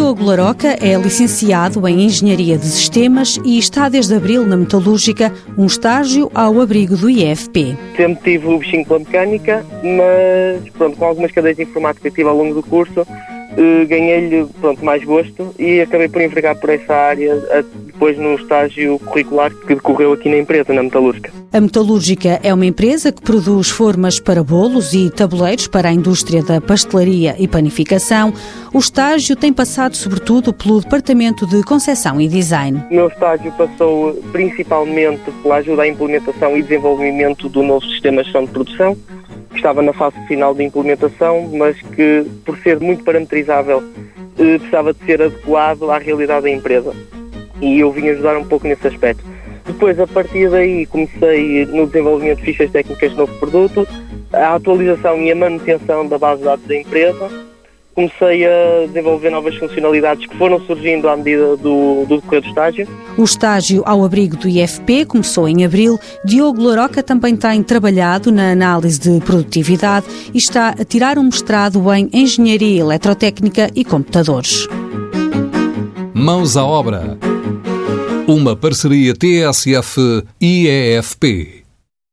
Laroca é licenciado em Engenharia de Sistemas e está desde abril na Metalúrgica, um estágio ao abrigo do IFP. Sempre tive o bichinho pela mecânica, mas pronto, com algumas cadeias de informática que tive ao longo do curso, eh, ganhei-lhe pronto, mais gosto e acabei por envergar por essa área depois no estágio curricular que decorreu aqui na empresa, na Metalúrgica. A Metalúrgica é uma empresa que produz formas para bolos e tabuleiros para a indústria da pastelaria e panificação. O estágio tem passado sobretudo pelo Departamento de Conceção e Design. O meu estágio passou principalmente pela ajuda à implementação e desenvolvimento do novo sistema de gestão de produção, que estava na fase final de implementação, mas que, por ser muito parametrizável, eh, precisava de ser adequado à realidade da empresa. E eu vim ajudar um pouco nesse aspecto. Depois, a partir daí, comecei no desenvolvimento de fichas técnicas de novo produto, a atualização e a manutenção da base de dados da empresa. Comecei a desenvolver novas funcionalidades que foram surgindo à medida do, do decorrer do estágio. O estágio ao abrigo do IFP começou em abril. Diogo Laroca também tem trabalhado na análise de produtividade e está a tirar um mestrado em Engenharia Eletrotécnica e Computadores. Mãos à obra. Uma parceria TSF-IEFP.